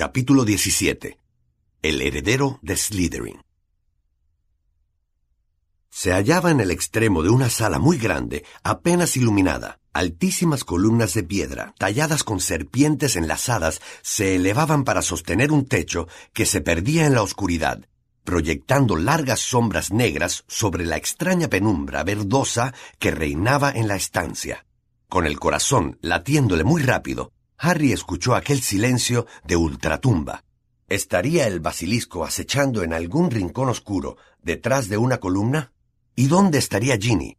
Capítulo 17. El heredero de Slytherin. Se hallaba en el extremo de una sala muy grande, apenas iluminada. Altísimas columnas de piedra, talladas con serpientes enlazadas, se elevaban para sostener un techo que se perdía en la oscuridad, proyectando largas sombras negras sobre la extraña penumbra verdosa que reinaba en la estancia. Con el corazón latiéndole muy rápido, Harry escuchó aquel silencio de ultratumba. ¿Estaría el basilisco acechando en algún rincón oscuro, detrás de una columna? ¿Y dónde estaría Ginny?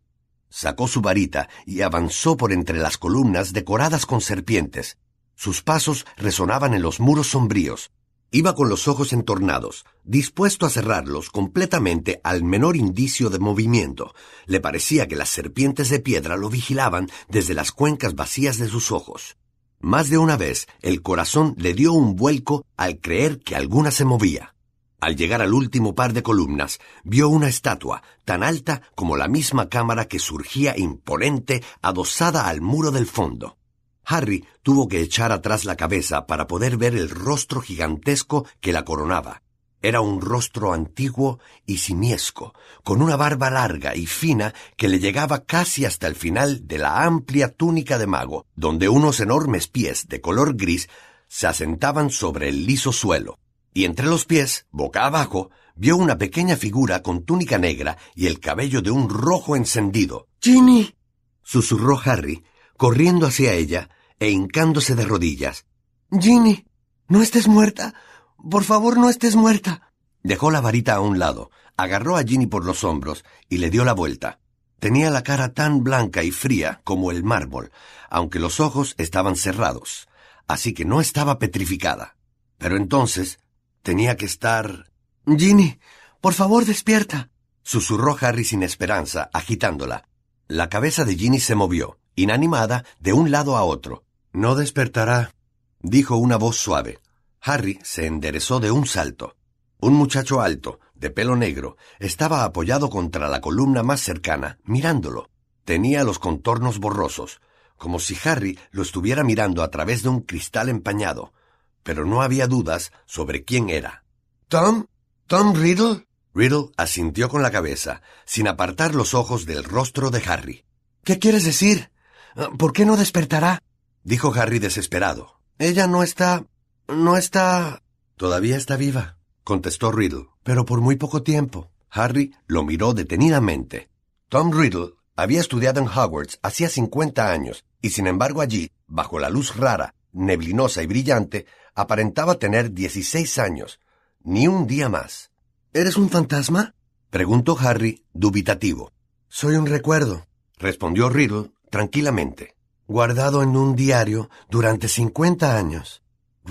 Sacó su varita y avanzó por entre las columnas decoradas con serpientes. Sus pasos resonaban en los muros sombríos. Iba con los ojos entornados, dispuesto a cerrarlos completamente al menor indicio de movimiento. Le parecía que las serpientes de piedra lo vigilaban desde las cuencas vacías de sus ojos. Más de una vez el corazón le dio un vuelco al creer que alguna se movía. Al llegar al último par de columnas, vio una estatua tan alta como la misma cámara que surgía imponente adosada al muro del fondo. Harry tuvo que echar atrás la cabeza para poder ver el rostro gigantesco que la coronaba. Era un rostro antiguo y simiesco, con una barba larga y fina que le llegaba casi hasta el final de la amplia túnica de mago, donde unos enormes pies de color gris se asentaban sobre el liso suelo. Y entre los pies, boca abajo, vio una pequeña figura con túnica negra y el cabello de un rojo encendido. Ginny. susurró Harry, corriendo hacia ella e hincándose de rodillas. Ginny, no estés muerta. Por favor, no estés muerta. Dejó la varita a un lado, agarró a Ginny por los hombros y le dio la vuelta. Tenía la cara tan blanca y fría como el mármol, aunque los ojos estaban cerrados, así que no estaba petrificada. Pero entonces tenía que estar... Ginny, por favor, despierta. susurró Harry sin esperanza, agitándola. La cabeza de Ginny se movió, inanimada, de un lado a otro. No despertará, dijo una voz suave. Harry se enderezó de un salto. Un muchacho alto, de pelo negro, estaba apoyado contra la columna más cercana, mirándolo. Tenía los contornos borrosos, como si Harry lo estuviera mirando a través de un cristal empañado, pero no había dudas sobre quién era. ¿Tom? ¿Tom Riddle? Riddle asintió con la cabeza, sin apartar los ojos del rostro de Harry. ¿Qué quieres decir? ¿Por qué no despertará? dijo Harry desesperado. Ella no está no está... Todavía está viva, contestó Riddle, pero por muy poco tiempo. Harry lo miró detenidamente. Tom Riddle había estudiado en Hogwarts hacía cincuenta años, y sin embargo allí, bajo la luz rara, neblinosa y brillante, aparentaba tener dieciséis años, ni un día más. ¿Eres un fantasma? preguntó Harry, dubitativo. Soy un recuerdo, respondió Riddle tranquilamente. Guardado en un diario durante cincuenta años.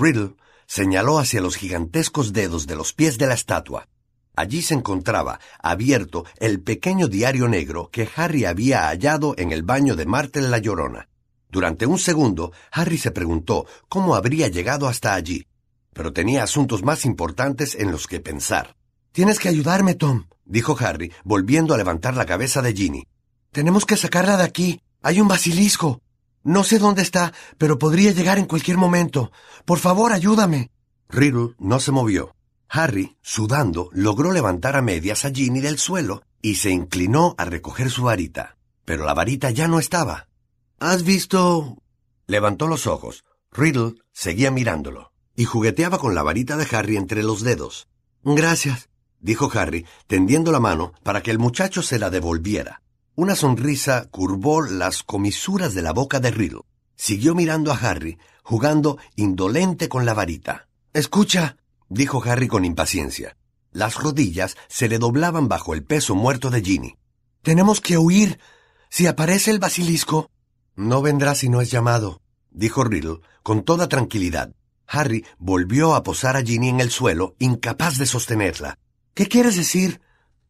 Riddle señaló hacia los gigantescos dedos de los pies de la estatua. Allí se encontraba, abierto, el pequeño diario negro que Harry había hallado en el baño de Martel la Llorona. Durante un segundo, Harry se preguntó cómo habría llegado hasta allí, pero tenía asuntos más importantes en los que pensar. Tienes que ayudarme, Tom, dijo Harry, volviendo a levantar la cabeza de Ginny. Tenemos que sacarla de aquí. Hay un basilisco. No sé dónde está, pero podría llegar en cualquier momento. Por favor, ayúdame. Riddle no se movió. Harry, sudando, logró levantar a medias a Ginny del suelo y se inclinó a recoger su varita. Pero la varita ya no estaba. ¿Has visto? Levantó los ojos. Riddle seguía mirándolo y jugueteaba con la varita de Harry entre los dedos. Gracias, dijo Harry, tendiendo la mano para que el muchacho se la devolviera. Una sonrisa curvó las comisuras de la boca de Riddle. Siguió mirando a Harry, jugando indolente con la varita. Escucha, dijo Harry con impaciencia. Las rodillas se le doblaban bajo el peso muerto de Ginny. Tenemos que huir. Si aparece el basilisco. No vendrá si no es llamado, dijo Riddle con toda tranquilidad. Harry volvió a posar a Ginny en el suelo, incapaz de sostenerla. ¿Qué quieres decir?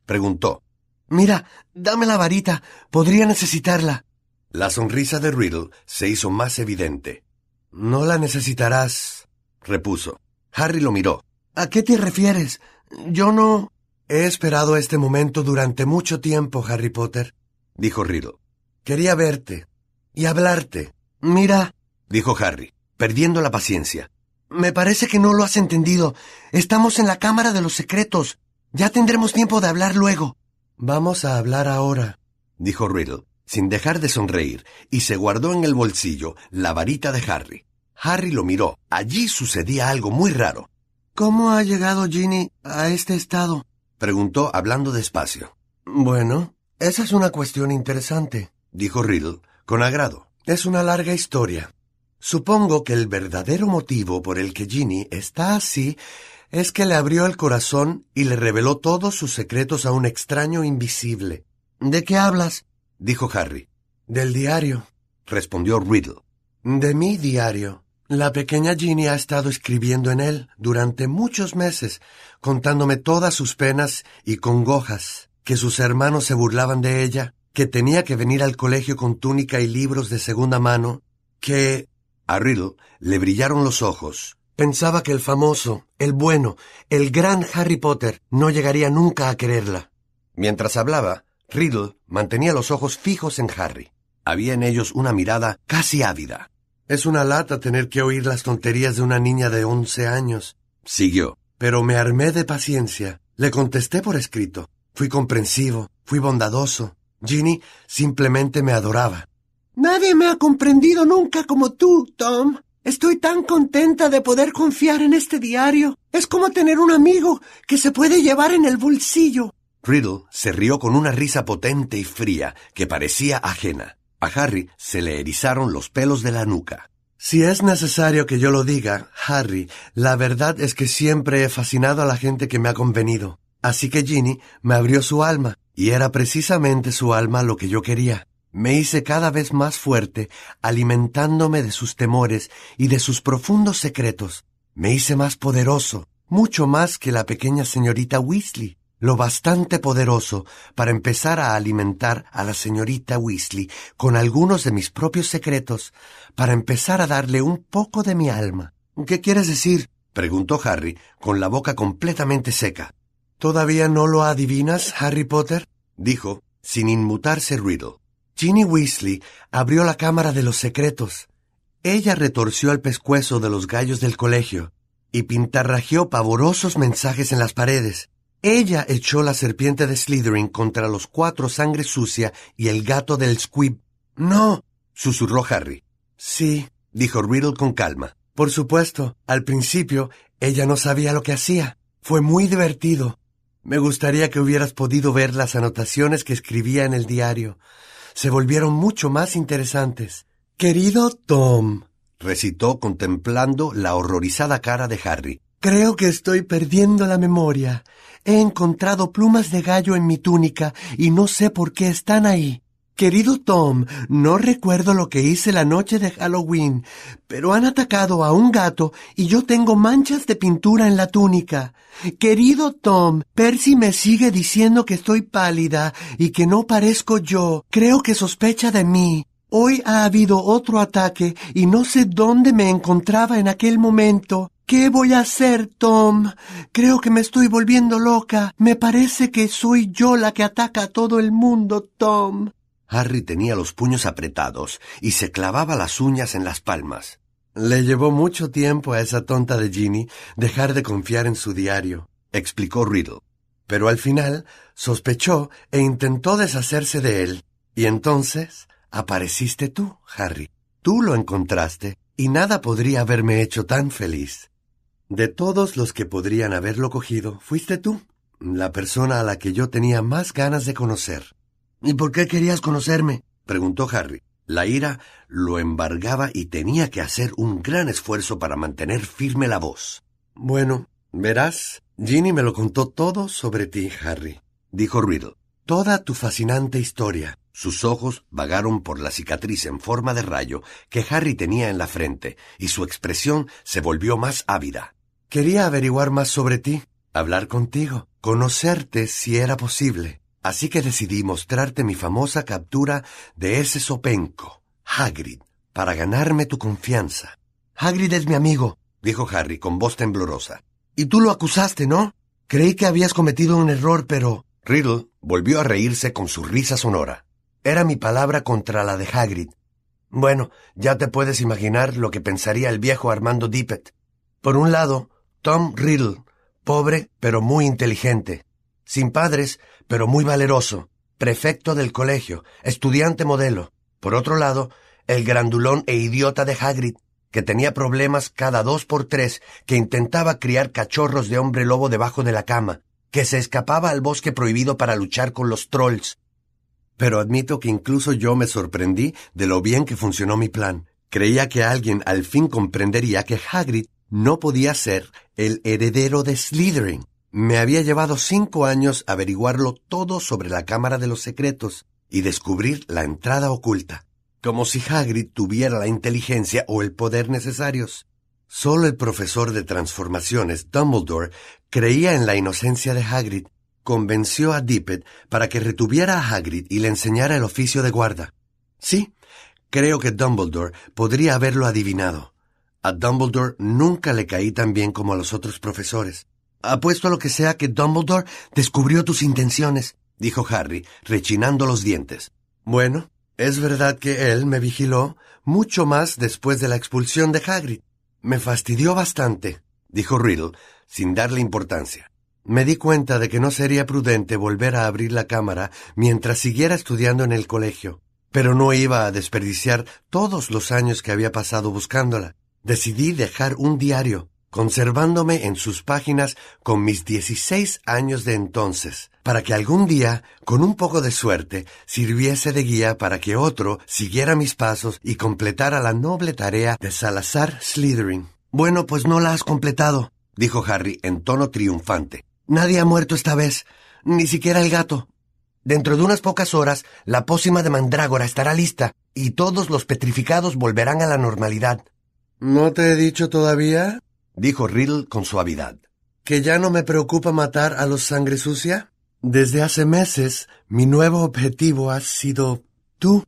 preguntó. Mira, dame la varita. Podría necesitarla. La sonrisa de Riddle se hizo más evidente. No la necesitarás, repuso. Harry lo miró. ¿A qué te refieres? Yo no. He esperado este momento durante mucho tiempo, Harry Potter, dijo Riddle. Quería verte y hablarte. Mira, dijo Harry, perdiendo la paciencia. Me parece que no lo has entendido. Estamos en la Cámara de los Secretos. Ya tendremos tiempo de hablar luego. Vamos a hablar ahora, dijo Riddle, sin dejar de sonreír, y se guardó en el bolsillo la varita de Harry. Harry lo miró. Allí sucedía algo muy raro. ¿Cómo ha llegado Ginny a este estado? preguntó hablando despacio. Bueno, esa es una cuestión interesante, dijo Riddle, con agrado. Es una larga historia. Supongo que el verdadero motivo por el que Ginny está así es que le abrió el corazón y le reveló todos sus secretos a un extraño invisible. ¿De qué hablas? dijo Harry. Del diario, respondió Riddle. De mi diario. La pequeña Ginny ha estado escribiendo en él durante muchos meses, contándome todas sus penas y congojas, que sus hermanos se burlaban de ella, que tenía que venir al colegio con túnica y libros de segunda mano, que a Riddle le brillaron los ojos. Pensaba que el famoso, el bueno, el gran Harry Potter no llegaría nunca a quererla. Mientras hablaba, Riddle mantenía los ojos fijos en Harry. Había en ellos una mirada casi ávida. Es una lata tener que oír las tonterías de una niña de once años. Siguió. Pero me armé de paciencia. Le contesté por escrito. Fui comprensivo, fui bondadoso. Ginny simplemente me adoraba. Nadie me ha comprendido nunca como tú, Tom. Estoy tan contenta de poder confiar en este diario. Es como tener un amigo que se puede llevar en el bolsillo. Riddle se rió con una risa potente y fría que parecía ajena. A Harry se le erizaron los pelos de la nuca. Si es necesario que yo lo diga, Harry, la verdad es que siempre he fascinado a la gente que me ha convenido. Así que Ginny me abrió su alma, y era precisamente su alma lo que yo quería. Me hice cada vez más fuerte, alimentándome de sus temores y de sus profundos secretos. Me hice más poderoso, mucho más que la pequeña señorita Weasley, lo bastante poderoso para empezar a alimentar a la señorita Weasley con algunos de mis propios secretos, para empezar a darle un poco de mi alma. ¿Qué quieres decir? preguntó Harry, con la boca completamente seca. ¿Todavía no lo adivinas, Harry Potter? dijo, sin inmutarse Riddle. Ginny Weasley abrió la cámara de los secretos. Ella retorció el pescuezo de los gallos del colegio y pintarrajeó pavorosos mensajes en las paredes. Ella echó la serpiente de Slytherin contra los cuatro sangre sucia y el gato del Squib. No, susurró Harry. Sí, dijo Riddle con calma. Por supuesto, al principio ella no sabía lo que hacía. Fue muy divertido. Me gustaría que hubieras podido ver las anotaciones que escribía en el diario se volvieron mucho más interesantes. Querido Tom, recitó contemplando la horrorizada cara de Harry. Creo que estoy perdiendo la memoria. He encontrado plumas de gallo en mi túnica y no sé por qué están ahí. Querido Tom, no recuerdo lo que hice la noche de Halloween, pero han atacado a un gato y yo tengo manchas de pintura en la túnica. Querido Tom, Percy me sigue diciendo que estoy pálida y que no parezco yo. Creo que sospecha de mí. Hoy ha habido otro ataque y no sé dónde me encontraba en aquel momento. ¿Qué voy a hacer, Tom? Creo que me estoy volviendo loca. Me parece que soy yo la que ataca a todo el mundo, Tom. Harry tenía los puños apretados y se clavaba las uñas en las palmas. Le llevó mucho tiempo a esa tonta de Ginny dejar de confiar en su diario, explicó Riddle. Pero al final sospechó e intentó deshacerse de él. Y entonces apareciste tú, Harry. Tú lo encontraste, y nada podría haberme hecho tan feliz. De todos los que podrían haberlo cogido, fuiste tú, la persona a la que yo tenía más ganas de conocer. ¿Y por qué querías conocerme? preguntó Harry. La ira lo embargaba y tenía que hacer un gran esfuerzo para mantener firme la voz. Bueno, verás, Ginny me lo contó todo sobre ti, Harry, dijo Riddle. Toda tu fascinante historia. Sus ojos vagaron por la cicatriz en forma de rayo que Harry tenía en la frente, y su expresión se volvió más ávida. Quería averiguar más sobre ti, hablar contigo, conocerte si era posible. Así que decidí mostrarte mi famosa captura de ese sopenco, Hagrid, para ganarme tu confianza. Hagrid es mi amigo, dijo Harry con voz temblorosa. Y tú lo acusaste, ¿no? Creí que habías cometido un error, pero... Riddle volvió a reírse con su risa sonora. Era mi palabra contra la de Hagrid. Bueno, ya te puedes imaginar lo que pensaría el viejo Armando Dippet. Por un lado, Tom Riddle, pobre pero muy inteligente, sin padres pero muy valeroso, prefecto del colegio, estudiante modelo. Por otro lado, el grandulón e idiota de Hagrid, que tenía problemas cada dos por tres, que intentaba criar cachorros de hombre lobo debajo de la cama, que se escapaba al bosque prohibido para luchar con los trolls. Pero admito que incluso yo me sorprendí de lo bien que funcionó mi plan. Creía que alguien al fin comprendería que Hagrid no podía ser el heredero de Slytherin. Me había llevado cinco años averiguarlo todo sobre la Cámara de los Secretos y descubrir la entrada oculta como si Hagrid tuviera la inteligencia o el poder necesarios. Solo el profesor de transformaciones, Dumbledore, creía en la inocencia de Hagrid. Convenció a Dippet para que retuviera a Hagrid y le enseñara el oficio de guarda. Sí, creo que Dumbledore podría haberlo adivinado. A Dumbledore nunca le caí tan bien como a los otros profesores. Apuesto a lo que sea que Dumbledore descubrió tus intenciones, dijo Harry, rechinando los dientes. Bueno, es verdad que él me vigiló mucho más después de la expulsión de Hagrid. Me fastidió bastante, dijo Riddle, sin darle importancia. Me di cuenta de que no sería prudente volver a abrir la cámara mientras siguiera estudiando en el colegio, pero no iba a desperdiciar todos los años que había pasado buscándola. Decidí dejar un diario, conservándome en sus páginas con mis dieciséis años de entonces, para que algún día, con un poco de suerte, sirviese de guía para que otro siguiera mis pasos y completara la noble tarea de Salazar Slytherin. Bueno, pues no la has completado, dijo Harry en tono triunfante. Nadie ha muerto esta vez, ni siquiera el gato. Dentro de unas pocas horas, la pócima de mandrágora estará lista y todos los petrificados volverán a la normalidad. ¿No te he dicho todavía? Dijo Riddle con suavidad. ¿Que ya no me preocupa matar a los sangre sucia? Desde hace meses mi nuevo objetivo ha sido tú.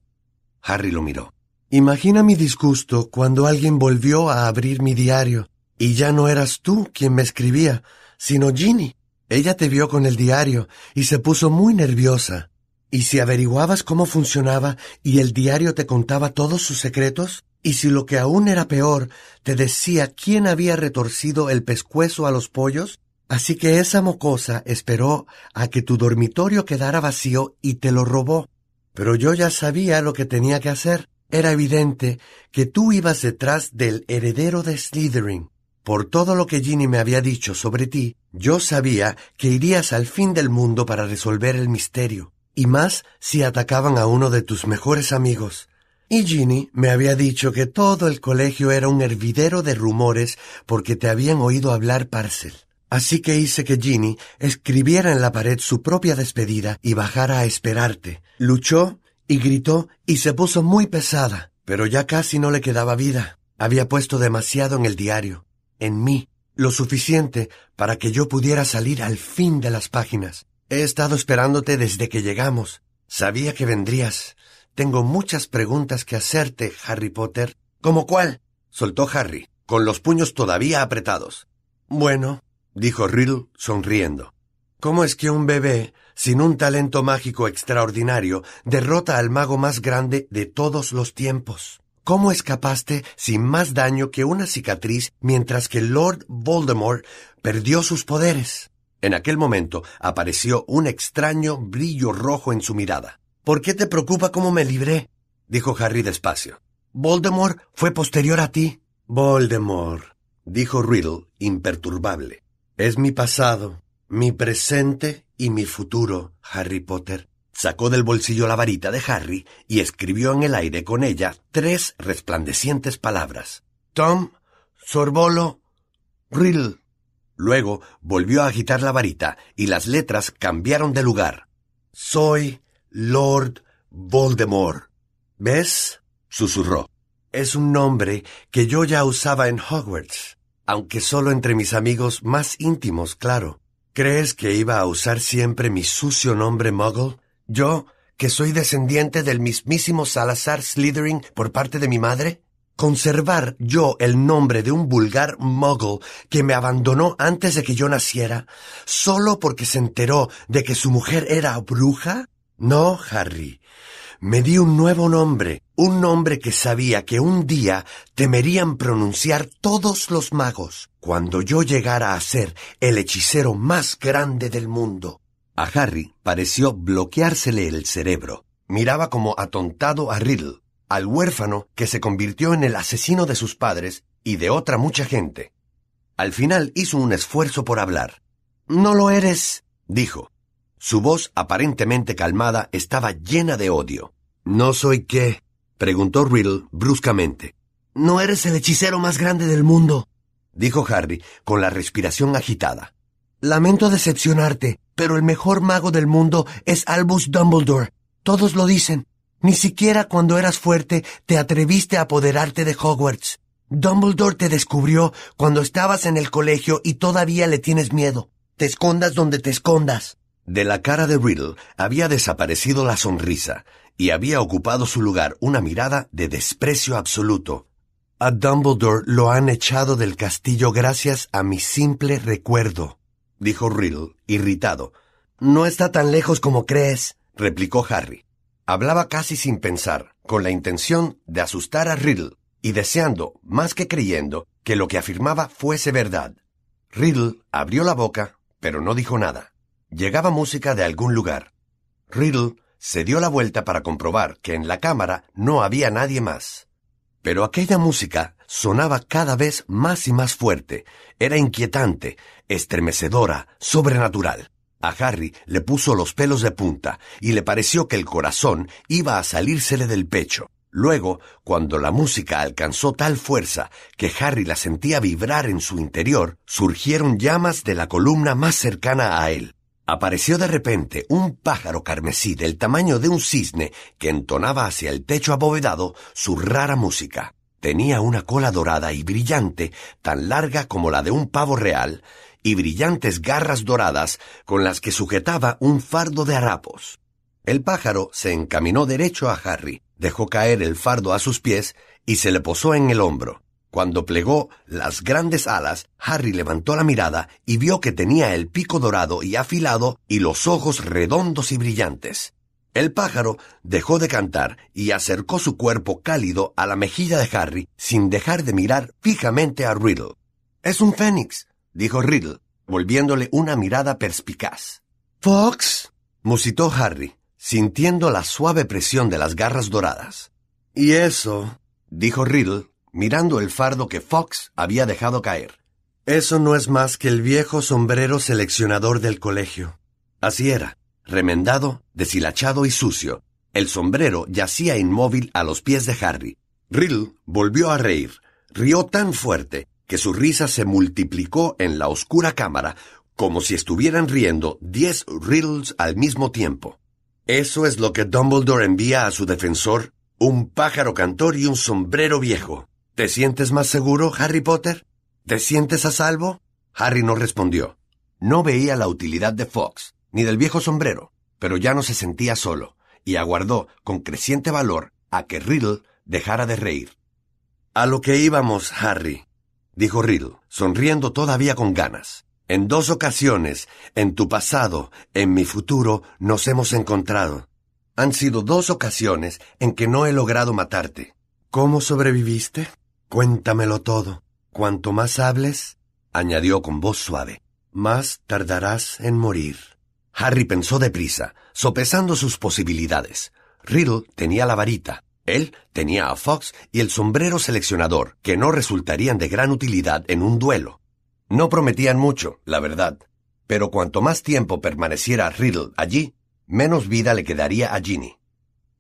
Harry lo miró. Imagina mi disgusto cuando alguien volvió a abrir mi diario y ya no eras tú quien me escribía, sino Ginny. Ella te vio con el diario y se puso muy nerviosa. ¿Y si averiguabas cómo funcionaba y el diario te contaba todos sus secretos? Y si lo que aún era peor, te decía quién había retorcido el pescuezo a los pollos, así que esa mocosa esperó a que tu dormitorio quedara vacío y te lo robó. Pero yo ya sabía lo que tenía que hacer. Era evidente que tú ibas detrás del heredero de Slytherin. Por todo lo que Ginny me había dicho sobre ti, yo sabía que irías al fin del mundo para resolver el misterio, y más si atacaban a uno de tus mejores amigos. Y Ginny me había dicho que todo el colegio era un hervidero de rumores porque te habían oído hablar Parcel. Así que hice que Ginny escribiera en la pared su propia despedida y bajara a esperarte. Luchó y gritó y se puso muy pesada, pero ya casi no le quedaba vida. Había puesto demasiado en el diario, en mí, lo suficiente para que yo pudiera salir al fin de las páginas. He estado esperándote desde que llegamos. Sabía que vendrías. Tengo muchas preguntas que hacerte, Harry Potter. ¿Cómo cuál? soltó Harry, con los puños todavía apretados. Bueno, dijo Riddle sonriendo. ¿Cómo es que un bebé, sin un talento mágico extraordinario, derrota al mago más grande de todos los tiempos? ¿Cómo escapaste sin más daño que una cicatriz mientras que Lord Voldemort perdió sus poderes? En aquel momento apareció un extraño brillo rojo en su mirada. ¿Por qué te preocupa cómo me libré? dijo Harry despacio. Voldemort fue posterior a ti. Voldemort, dijo Riddle, imperturbable. Es mi pasado, mi presente y mi futuro, Harry Potter. Sacó del bolsillo la varita de Harry y escribió en el aire con ella tres resplandecientes palabras. Tom, Sorbolo, Riddle. Luego volvió a agitar la varita y las letras cambiaron de lugar. Soy Lord Voldemort. ¿Ves? susurró. Es un nombre que yo ya usaba en Hogwarts, aunque solo entre mis amigos más íntimos, claro. ¿Crees que iba a usar siempre mi sucio nombre Muggle? Yo, que soy descendiente del mismísimo Salazar Slytherin por parte de mi madre? Conservar yo el nombre de un vulgar Muggle que me abandonó antes de que yo naciera, solo porque se enteró de que su mujer era bruja? No, Harry. me di un nuevo nombre, un nombre que sabía que un día temerían pronunciar todos los magos cuando yo llegara a ser el hechicero más grande del mundo. A Harry pareció bloqueársele el cerebro. Miraba como atontado a Riddle, al huérfano que se convirtió en el asesino de sus padres y de otra mucha gente. Al final hizo un esfuerzo por hablar. No lo eres, dijo. Su voz, aparentemente calmada, estaba llena de odio. ¿No soy qué? preguntó Riddle bruscamente. No eres el hechicero más grande del mundo, dijo Harry con la respiración agitada. Lamento decepcionarte, pero el mejor mago del mundo es Albus Dumbledore. Todos lo dicen. Ni siquiera cuando eras fuerte te atreviste a apoderarte de Hogwarts. Dumbledore te descubrió cuando estabas en el colegio y todavía le tienes miedo. Te escondas donde te escondas. De la cara de Riddle había desaparecido la sonrisa y había ocupado su lugar una mirada de desprecio absoluto. A Dumbledore lo han echado del castillo gracias a mi simple recuerdo, dijo Riddle, irritado. No está tan lejos como crees, replicó Harry. Hablaba casi sin pensar, con la intención de asustar a Riddle y deseando, más que creyendo, que lo que afirmaba fuese verdad. Riddle abrió la boca, pero no dijo nada. Llegaba música de algún lugar. Riddle se dio la vuelta para comprobar que en la cámara no había nadie más. Pero aquella música sonaba cada vez más y más fuerte. Era inquietante, estremecedora, sobrenatural. A Harry le puso los pelos de punta y le pareció que el corazón iba a salírsele del pecho. Luego, cuando la música alcanzó tal fuerza que Harry la sentía vibrar en su interior, surgieron llamas de la columna más cercana a él. Apareció de repente un pájaro carmesí del tamaño de un cisne que entonaba hacia el techo abovedado su rara música. Tenía una cola dorada y brillante, tan larga como la de un pavo real, y brillantes garras doradas con las que sujetaba un fardo de harapos. El pájaro se encaminó derecho a Harry, dejó caer el fardo a sus pies y se le posó en el hombro. Cuando plegó las grandes alas, Harry levantó la mirada y vio que tenía el pico dorado y afilado y los ojos redondos y brillantes. El pájaro dejó de cantar y acercó su cuerpo cálido a la mejilla de Harry sin dejar de mirar fijamente a Riddle. Es un fénix, dijo Riddle, volviéndole una mirada perspicaz. Fox, musitó Harry, sintiendo la suave presión de las garras doradas. Y eso, dijo Riddle, mirando el fardo que Fox había dejado caer. Eso no es más que el viejo sombrero seleccionador del colegio. Así era, remendado, deshilachado y sucio. El sombrero yacía inmóvil a los pies de Harry. Riddle volvió a reír. Rió tan fuerte que su risa se multiplicó en la oscura cámara como si estuvieran riendo diez Riddles al mismo tiempo. Eso es lo que Dumbledore envía a su defensor, un pájaro cantor y un sombrero viejo. ¿Te sientes más seguro, Harry Potter? ¿Te sientes a salvo? Harry no respondió. No veía la utilidad de Fox, ni del viejo sombrero, pero ya no se sentía solo, y aguardó con creciente valor a que Riddle dejara de reír. A lo que íbamos, Harry, dijo Riddle, sonriendo todavía con ganas. En dos ocasiones, en tu pasado, en mi futuro, nos hemos encontrado. Han sido dos ocasiones en que no he logrado matarte. ¿Cómo sobreviviste? Cuéntamelo todo. Cuanto más hables, añadió con voz suave, más tardarás en morir. Harry pensó deprisa, sopesando sus posibilidades. Riddle tenía la varita, él tenía a Fox y el sombrero seleccionador, que no resultarían de gran utilidad en un duelo. No prometían mucho, la verdad, pero cuanto más tiempo permaneciera Riddle allí, menos vida le quedaría a Ginny.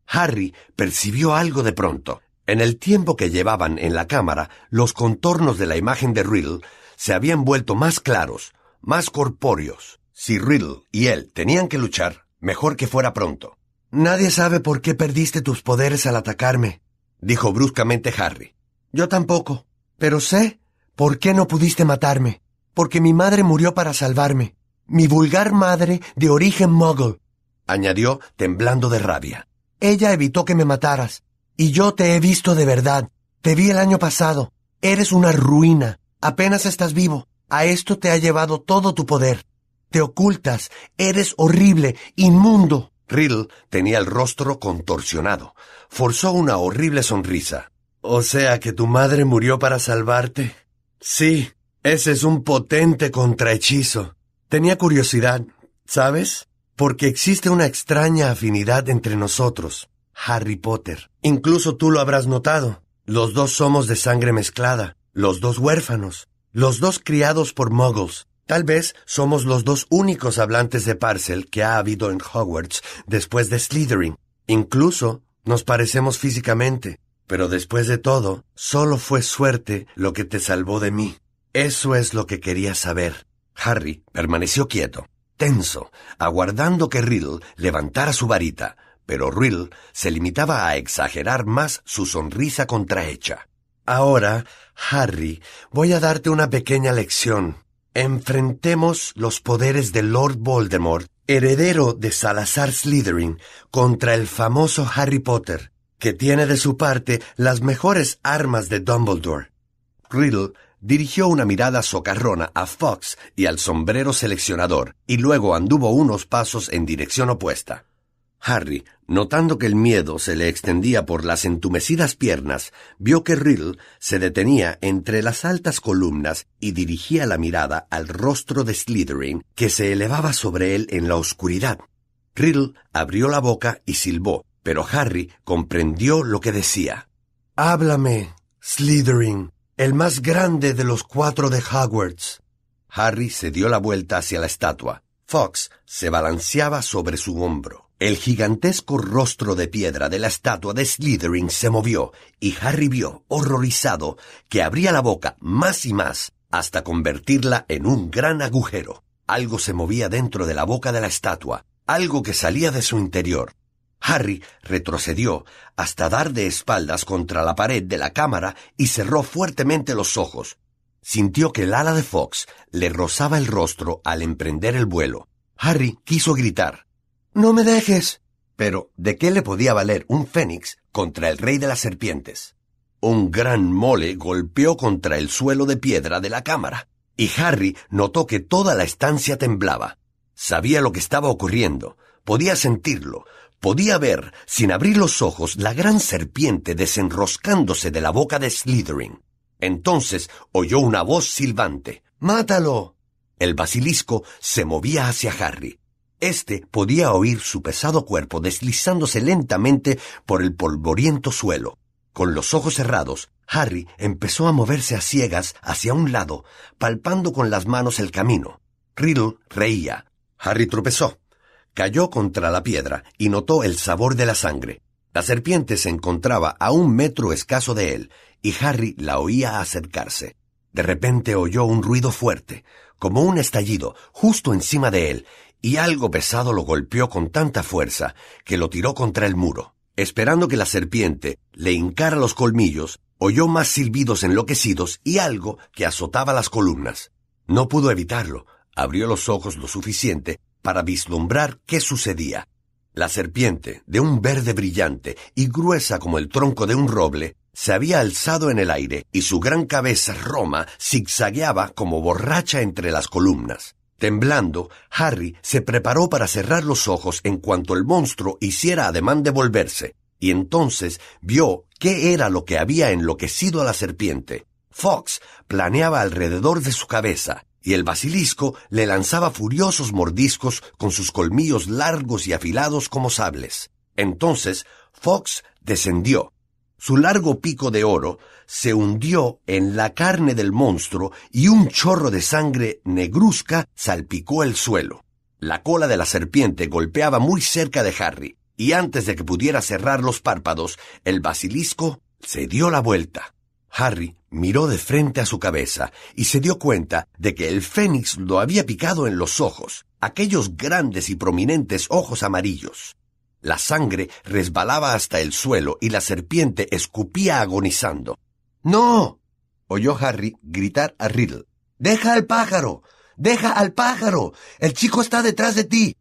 Harry percibió algo de pronto, en el tiempo que llevaban en la cámara, los contornos de la imagen de Riddle se habían vuelto más claros, más corpóreos. Si Riddle y él tenían que luchar, mejor que fuera pronto. Nadie sabe por qué perdiste tus poderes al atacarme, dijo bruscamente Harry. Yo tampoco, pero sé por qué no pudiste matarme. Porque mi madre murió para salvarme. Mi vulgar madre de origen muggle, añadió temblando de rabia. Ella evitó que me mataras, y yo te he visto de verdad. Te vi el año pasado. Eres una ruina. Apenas estás vivo. A esto te ha llevado todo tu poder. Te ocultas. Eres horrible, inmundo. Riddle tenía el rostro contorsionado. Forzó una horrible sonrisa. O sea que tu madre murió para salvarte. Sí, ese es un potente contrahechizo. Tenía curiosidad, ¿sabes? Porque existe una extraña afinidad entre nosotros, Harry Potter. Incluso tú lo habrás notado. Los dos somos de sangre mezclada, los dos huérfanos, los dos criados por muggles. Tal vez somos los dos únicos hablantes de Parcel que ha habido en Hogwarts después de Slytherin. Incluso nos parecemos físicamente. Pero después de todo, solo fue suerte lo que te salvó de mí. Eso es lo que quería saber. Harry permaneció quieto, tenso, aguardando que Riddle levantara su varita, pero Riddle se limitaba a exagerar más su sonrisa contrahecha. Ahora, Harry, voy a darte una pequeña lección. Enfrentemos los poderes de Lord Voldemort, heredero de Salazar Slytherin, contra el famoso Harry Potter, que tiene de su parte las mejores armas de Dumbledore. Riddle dirigió una mirada socarrona a Fox y al sombrero seleccionador, y luego anduvo unos pasos en dirección opuesta. Harry, notando que el miedo se le extendía por las entumecidas piernas, vio que Riddle se detenía entre las altas columnas y dirigía la mirada al rostro de Slytherin que se elevaba sobre él en la oscuridad. Riddle abrió la boca y silbó, pero Harry comprendió lo que decía. Háblame, Slytherin, el más grande de los cuatro de Hogwarts. Harry se dio la vuelta hacia la estatua. Fox se balanceaba sobre su hombro. El gigantesco rostro de piedra de la estatua de Slytherin se movió y Harry vio, horrorizado, que abría la boca más y más hasta convertirla en un gran agujero. Algo se movía dentro de la boca de la estatua, algo que salía de su interior. Harry retrocedió hasta dar de espaldas contra la pared de la cámara y cerró fuertemente los ojos. Sintió que el ala de Fox le rozaba el rostro al emprender el vuelo. Harry quiso gritar, no me dejes. Pero, ¿de qué le podía valer un fénix contra el rey de las serpientes? Un gran mole golpeó contra el suelo de piedra de la cámara, y Harry notó que toda la estancia temblaba. Sabía lo que estaba ocurriendo, podía sentirlo, podía ver, sin abrir los ojos, la gran serpiente desenroscándose de la boca de Slytherin. Entonces oyó una voz silbante. ¡Mátalo! El basilisco se movía hacia Harry. Este podía oír su pesado cuerpo deslizándose lentamente por el polvoriento suelo. Con los ojos cerrados, Harry empezó a moverse a ciegas hacia un lado, palpando con las manos el camino. Riddle reía. Harry tropezó. Cayó contra la piedra y notó el sabor de la sangre. La serpiente se encontraba a un metro escaso de él, y Harry la oía acercarse. De repente oyó un ruido fuerte, como un estallido, justo encima de él, y algo pesado lo golpeó con tanta fuerza que lo tiró contra el muro. Esperando que la serpiente le hincara los colmillos, oyó más silbidos enloquecidos y algo que azotaba las columnas. No pudo evitarlo. Abrió los ojos lo suficiente para vislumbrar qué sucedía. La serpiente, de un verde brillante y gruesa como el tronco de un roble, se había alzado en el aire y su gran cabeza roma zigzagueaba como borracha entre las columnas. Temblando, Harry se preparó para cerrar los ojos en cuanto el monstruo hiciera ademán de volverse, y entonces vio qué era lo que había enloquecido a la serpiente. Fox planeaba alrededor de su cabeza, y el basilisco le lanzaba furiosos mordiscos con sus colmillos largos y afilados como sables. Entonces Fox descendió, su largo pico de oro se hundió en la carne del monstruo y un chorro de sangre negruzca salpicó el suelo. La cola de la serpiente golpeaba muy cerca de Harry, y antes de que pudiera cerrar los párpados, el basilisco se dio la vuelta. Harry miró de frente a su cabeza y se dio cuenta de que el fénix lo había picado en los ojos, aquellos grandes y prominentes ojos amarillos. La sangre resbalaba hasta el suelo y la serpiente escupía agonizando. ¡No! oyó Harry gritar a Riddle. ¡Deja al pájaro! ¡Deja al pájaro! El chico está detrás de ti.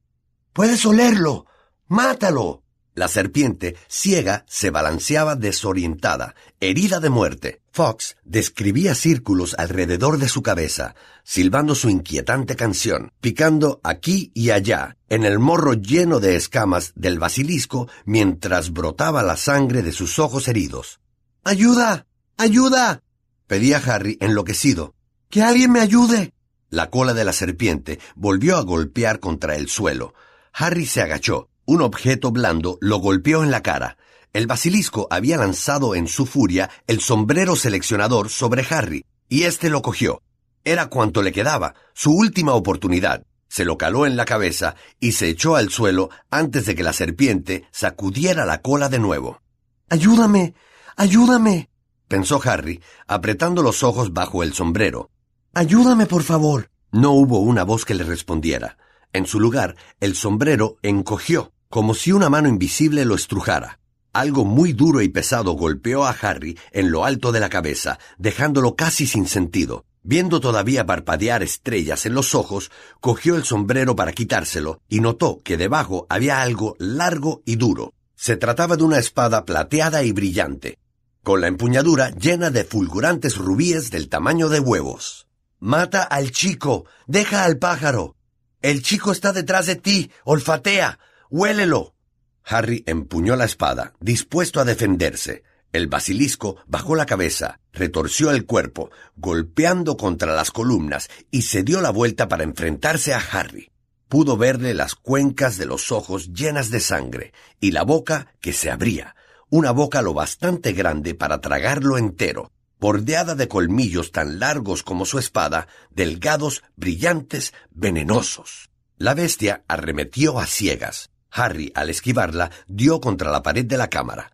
Puedes olerlo. Mátalo. La serpiente, ciega, se balanceaba desorientada, herida de muerte. Fox describía círculos alrededor de su cabeza, silbando su inquietante canción, picando aquí y allá, en el morro lleno de escamas del basilisco, mientras brotaba la sangre de sus ojos heridos. ¡Ayuda! ¡Ayuda! pedía Harry enloquecido. ¡Que alguien me ayude! La cola de la serpiente volvió a golpear contra el suelo. Harry se agachó, un objeto blando lo golpeó en la cara. El basilisco había lanzado en su furia el sombrero seleccionador sobre Harry, y éste lo cogió. Era cuanto le quedaba, su última oportunidad. Se lo caló en la cabeza y se echó al suelo antes de que la serpiente sacudiera la cola de nuevo. Ayúdame. Ayúdame. pensó Harry, apretando los ojos bajo el sombrero. Ayúdame, por favor. No hubo una voz que le respondiera. En su lugar, el sombrero encogió, como si una mano invisible lo estrujara. Algo muy duro y pesado golpeó a Harry en lo alto de la cabeza, dejándolo casi sin sentido. Viendo todavía parpadear estrellas en los ojos, cogió el sombrero para quitárselo y notó que debajo había algo largo y duro. Se trataba de una espada plateada y brillante, con la empuñadura llena de fulgurantes rubíes del tamaño de huevos. Mata al chico, deja al pájaro, el chico está detrás de ti. Olfatea. Huélelo. Harry empuñó la espada, dispuesto a defenderse. El basilisco bajó la cabeza, retorció el cuerpo, golpeando contra las columnas, y se dio la vuelta para enfrentarse a Harry. Pudo verle las cuencas de los ojos llenas de sangre, y la boca que se abría, una boca lo bastante grande para tragarlo entero, bordeada de colmillos tan largos como su espada, delgados, brillantes, venenosos. La bestia arremetió a ciegas. Harry, al esquivarla, dio contra la pared de la cámara.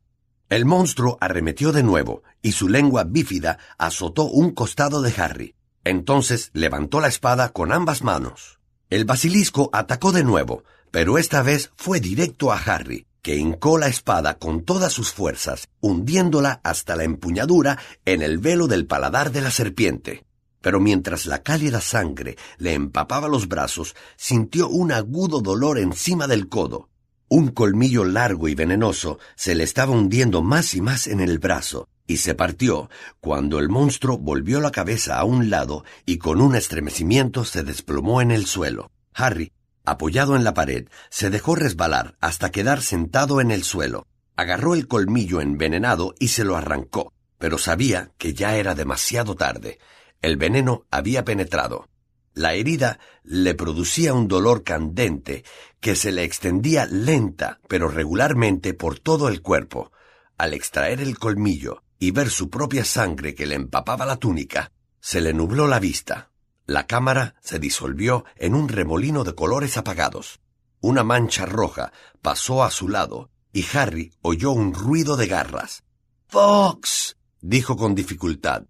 El monstruo arremetió de nuevo, y su lengua bífida azotó un costado de Harry. Entonces levantó la espada con ambas manos. El basilisco atacó de nuevo, pero esta vez fue directo a Harry, que hincó la espada con todas sus fuerzas, hundiéndola hasta la empuñadura en el velo del paladar de la serpiente. Pero mientras la cálida sangre le empapaba los brazos, sintió un agudo dolor encima del codo. Un colmillo largo y venenoso se le estaba hundiendo más y más en el brazo, y se partió cuando el monstruo volvió la cabeza a un lado y con un estremecimiento se desplomó en el suelo. Harry Apoyado en la pared, se dejó resbalar hasta quedar sentado en el suelo. Agarró el colmillo envenenado y se lo arrancó, pero sabía que ya era demasiado tarde. El veneno había penetrado. La herida le producía un dolor candente que se le extendía lenta pero regularmente por todo el cuerpo. Al extraer el colmillo y ver su propia sangre que le empapaba la túnica, se le nubló la vista. La cámara se disolvió en un remolino de colores apagados. Una mancha roja pasó a su lado y Harry oyó un ruido de garras. Fox. dijo con dificultad.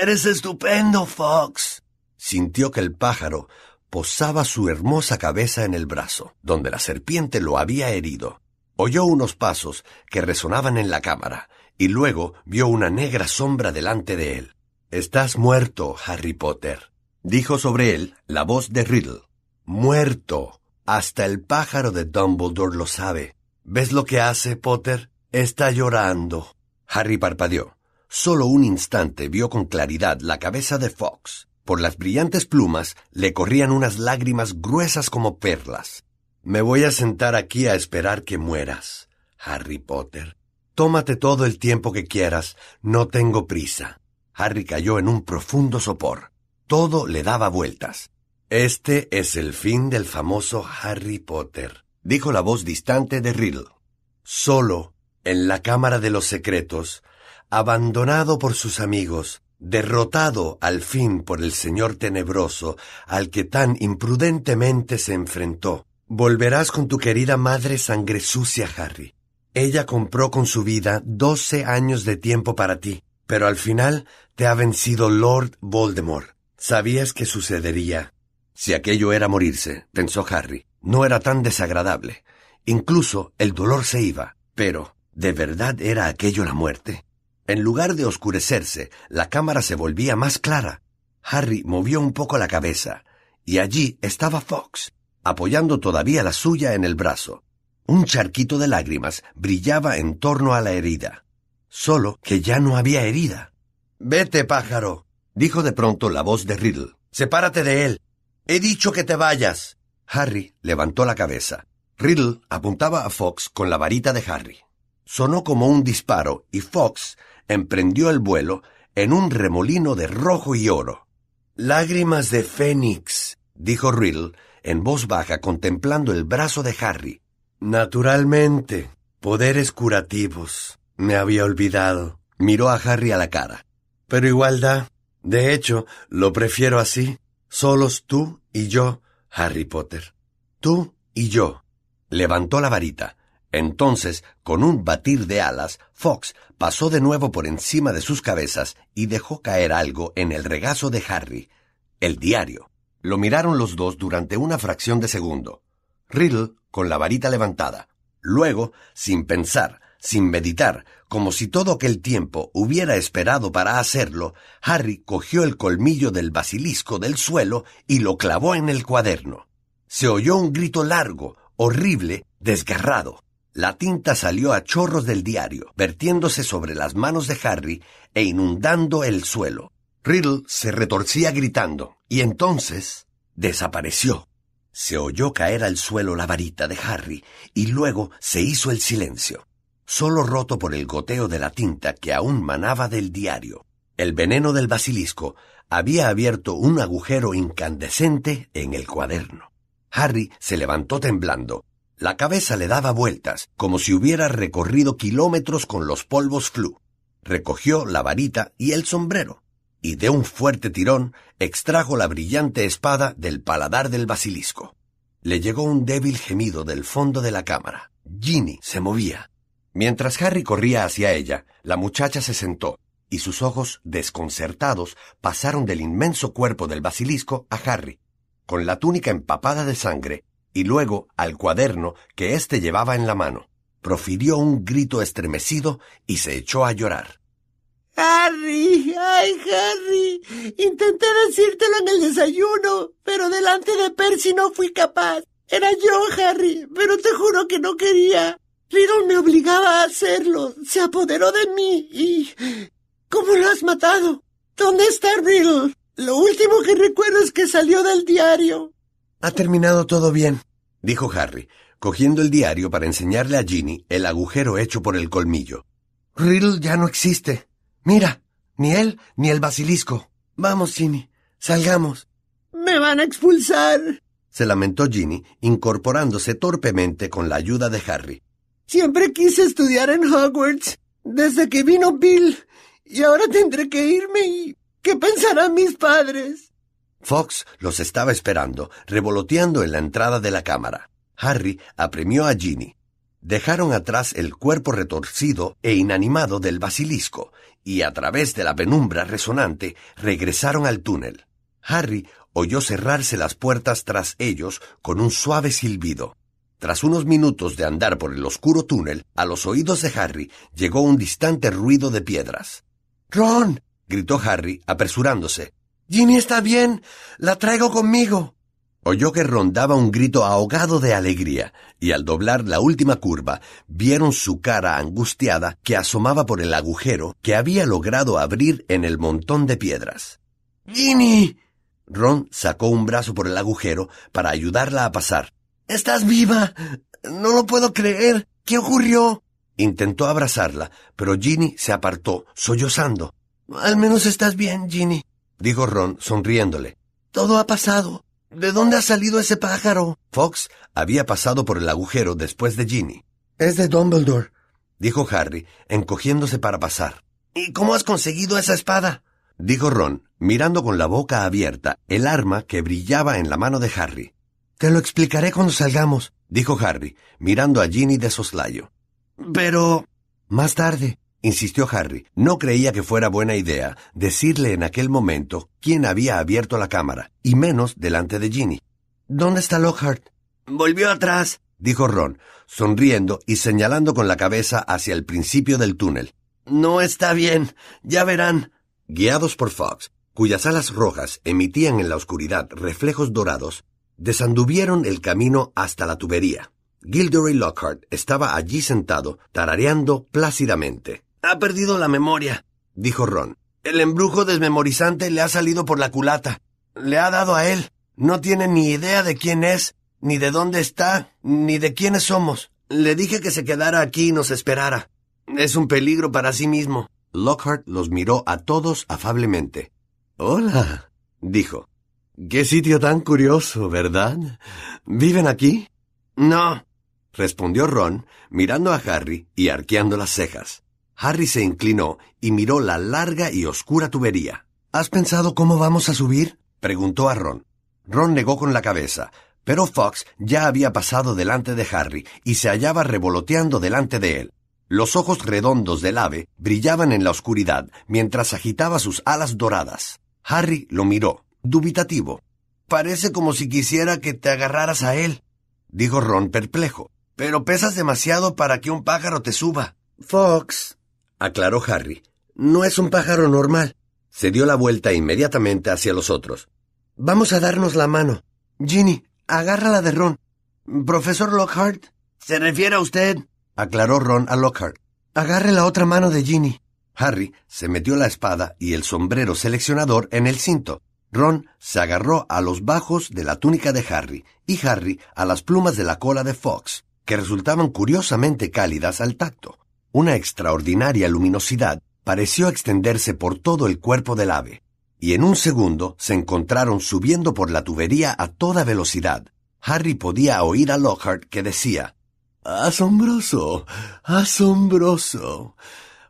Eres estupendo, Fox. Sintió que el pájaro posaba su hermosa cabeza en el brazo, donde la serpiente lo había herido. Oyó unos pasos que resonaban en la cámara, y luego vio una negra sombra delante de él. Estás muerto, Harry Potter dijo sobre él la voz de Riddle. Muerto. Hasta el pájaro de Dumbledore lo sabe. ¿Ves lo que hace, Potter? Está llorando. Harry parpadeó. Solo un instante vio con claridad la cabeza de Fox. Por las brillantes plumas le corrían unas lágrimas gruesas como perlas. Me voy a sentar aquí a esperar que mueras, Harry Potter. Tómate todo el tiempo que quieras, no tengo prisa. Harry cayó en un profundo sopor. Todo le daba vueltas. Este es el fin del famoso Harry Potter, dijo la voz distante de Riddle. Solo, en la Cámara de los Secretos, abandonado por sus amigos, derrotado al fin por el Señor Tenebroso, al que tan imprudentemente se enfrentó. Volverás con tu querida madre sangre sucia, Harry. Ella compró con su vida doce años de tiempo para ti, pero al final te ha vencido Lord Voldemort. Sabías que sucedería. Si aquello era morirse, pensó Harry, no era tan desagradable. Incluso el dolor se iba. Pero, ¿de verdad era aquello la muerte? En lugar de oscurecerse, la cámara se volvía más clara. Harry movió un poco la cabeza, y allí estaba Fox, apoyando todavía la suya en el brazo. Un charquito de lágrimas brillaba en torno a la herida. Solo que ya no había herida. Vete, pájaro, dijo de pronto la voz de Riddle. Sepárate de él. He dicho que te vayas. Harry levantó la cabeza. Riddle apuntaba a Fox con la varita de Harry. Sonó como un disparo y Fox emprendió el vuelo en un remolino de rojo y oro. Lágrimas de Fénix, dijo Riddle en voz baja contemplando el brazo de Harry. Naturalmente, poderes curativos. Me había olvidado. Miró a Harry a la cara. Pero igualdad. De hecho, lo prefiero así. Solos tú y yo, Harry Potter. Tú y yo. Levantó la varita. Entonces, con un batir de alas, Fox pasó de nuevo por encima de sus cabezas y dejó caer algo en el regazo de Harry. El diario. Lo miraron los dos durante una fracción de segundo. Riddle con la varita levantada. Luego, sin pensar, sin meditar, como si todo aquel tiempo hubiera esperado para hacerlo, Harry cogió el colmillo del basilisco del suelo y lo clavó en el cuaderno. Se oyó un grito largo, horrible, desgarrado. La tinta salió a chorros del diario, vertiéndose sobre las manos de Harry e inundando el suelo. Riddle se retorcía gritando, y entonces desapareció. Se oyó caer al suelo la varita de Harry, y luego se hizo el silencio, solo roto por el goteo de la tinta que aún manaba del diario. El veneno del basilisco había abierto un agujero incandescente en el cuaderno. Harry se levantó temblando la cabeza le daba vueltas, como si hubiera recorrido kilómetros con los polvos flu. Recogió la varita y el sombrero, y de un fuerte tirón extrajo la brillante espada del paladar del basilisco. Le llegó un débil gemido del fondo de la cámara. Ginny se movía. Mientras Harry corría hacia ella, la muchacha se sentó, y sus ojos, desconcertados, pasaron del inmenso cuerpo del basilisco a Harry. Con la túnica empapada de sangre, y luego al cuaderno que éste llevaba en la mano. Profirió un grito estremecido y se echó a llorar. Harry, ay, Harry, intenté decírtelo en el desayuno, pero delante de Percy no fui capaz. Era yo, Harry, pero te juro que no quería. Riddle me obligaba a hacerlo, se apoderó de mí y... ¿Cómo lo has matado? ¿Dónde está Riddle? Lo último que recuerdo es que salió del diario. Ha terminado todo bien, dijo Harry, cogiendo el diario para enseñarle a Ginny el agujero hecho por el colmillo. Riddle ya no existe. Mira, ni él ni el basilisco. Vamos, Ginny, salgamos. Me van a expulsar. se lamentó Ginny, incorporándose torpemente con la ayuda de Harry. Siempre quise estudiar en Hogwarts, desde que vino Bill, y ahora tendré que irme y... ¿Qué pensarán mis padres? Fox los estaba esperando, revoloteando en la entrada de la cámara. Harry apremió a Ginny. Dejaron atrás el cuerpo retorcido e inanimado del basilisco, y a través de la penumbra resonante regresaron al túnel. Harry oyó cerrarse las puertas tras ellos con un suave silbido. Tras unos minutos de andar por el oscuro túnel, a los oídos de Harry llegó un distante ruido de piedras. Ron. gritó Harry, apresurándose. Ginny está bien. La traigo conmigo. Oyó que rondaba un grito ahogado de alegría, y al doblar la última curva, vieron su cara angustiada que asomaba por el agujero que había logrado abrir en el montón de piedras. ¡Ginny! Ron sacó un brazo por el agujero para ayudarla a pasar. ¡Estás viva! No lo puedo creer. ¿Qué ocurrió? Intentó abrazarla, pero Ginny se apartó, sollozando. Al menos estás bien, Ginny dijo Ron sonriéndole. Todo ha pasado. ¿De dónde ha salido ese pájaro? Fox había pasado por el agujero después de Ginny. Es de Dumbledore, dijo Harry, encogiéndose para pasar. ¿Y cómo has conseguido esa espada? dijo Ron, mirando con la boca abierta el arma que brillaba en la mano de Harry. Te lo explicaré cuando salgamos, dijo Harry, mirando a Ginny de soslayo. Pero... Más tarde, insistió Harry. No creía que fuera buena idea decirle en aquel momento quién había abierto la cámara, y menos delante de Ginny. ¿Dónde está Lockhart? Volvió atrás, dijo Ron, sonriendo y señalando con la cabeza hacia el principio del túnel. No está bien. Ya verán. Guiados por Fox, cuyas alas rojas emitían en la oscuridad reflejos dorados, desanduvieron el camino hasta la tubería. Gilderoy Lockhart estaba allí sentado, tarareando plácidamente. Ha perdido la memoria, dijo Ron. El embrujo desmemorizante le ha salido por la culata. Le ha dado a él. No tiene ni idea de quién es, ni de dónde está, ni de quiénes somos. Le dije que se quedara aquí y nos esperara. Es un peligro para sí mismo. Lockhart los miró a todos afablemente. Hola, dijo. Qué sitio tan curioso, ¿verdad? ¿Viven aquí? No, respondió Ron, mirando a Harry y arqueando las cejas. Harry se inclinó y miró la larga y oscura tubería. ¿Has pensado cómo vamos a subir? preguntó a Ron. Ron negó con la cabeza, pero Fox ya había pasado delante de Harry y se hallaba revoloteando delante de él. Los ojos redondos del ave brillaban en la oscuridad mientras agitaba sus alas doradas. Harry lo miró, dubitativo. Parece como si quisiera que te agarraras a él, dijo Ron perplejo. Pero pesas demasiado para que un pájaro te suba. Fox, aclaró Harry. No es un pájaro normal. Se dio la vuelta inmediatamente hacia los otros. Vamos a darnos la mano. Ginny, agárrala de Ron. Profesor Lockhart. ¿Se refiere a usted? aclaró Ron a Lockhart. Agarre la otra mano de Ginny. Harry se metió la espada y el sombrero seleccionador en el cinto. Ron se agarró a los bajos de la túnica de Harry y Harry a las plumas de la cola de Fox, que resultaban curiosamente cálidas al tacto. Una extraordinaria luminosidad pareció extenderse por todo el cuerpo del ave, y en un segundo se encontraron subiendo por la tubería a toda velocidad. Harry podía oír a Lockhart que decía Asombroso, asombroso.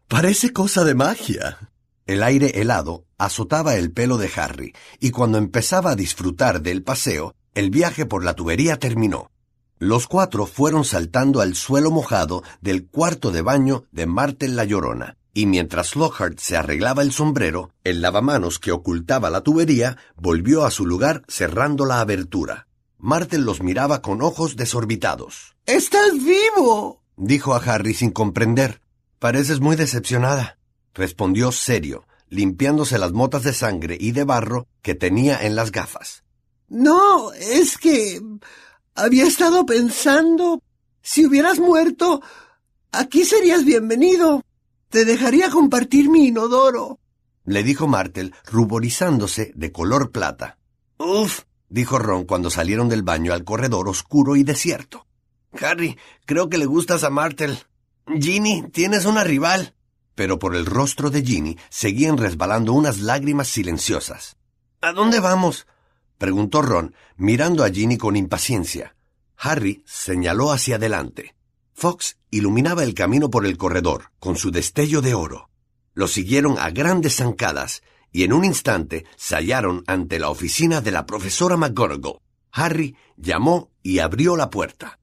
Parece cosa de magia. El aire helado azotaba el pelo de Harry, y cuando empezaba a disfrutar del paseo, el viaje por la tubería terminó. Los cuatro fueron saltando al suelo mojado del cuarto de baño de Martel la Llorona, y mientras Lockhart se arreglaba el sombrero, el lavamanos que ocultaba la tubería volvió a su lugar cerrando la abertura. Martel los miraba con ojos desorbitados. ¡Estás vivo! dijo a Harry sin comprender. Pareces muy decepcionada, respondió serio, limpiándose las motas de sangre y de barro que tenía en las gafas. No, es que había estado pensando, si hubieras muerto, aquí serías bienvenido. Te dejaría compartir mi inodoro. Le dijo Martel, ruborizándose de color plata. Uf, dijo Ron cuando salieron del baño al corredor oscuro y desierto. Harry, creo que le gustas a Martel. Ginny, tienes una rival. Pero por el rostro de Ginny seguían resbalando unas lágrimas silenciosas. ¿A dónde vamos? Preguntó Ron, mirando a Ginny con impaciencia. Harry señaló hacia adelante. Fox iluminaba el camino por el corredor, con su destello de oro. Lo siguieron a grandes zancadas, y en un instante se hallaron ante la oficina de la profesora McGonagall. Harry llamó y abrió la puerta.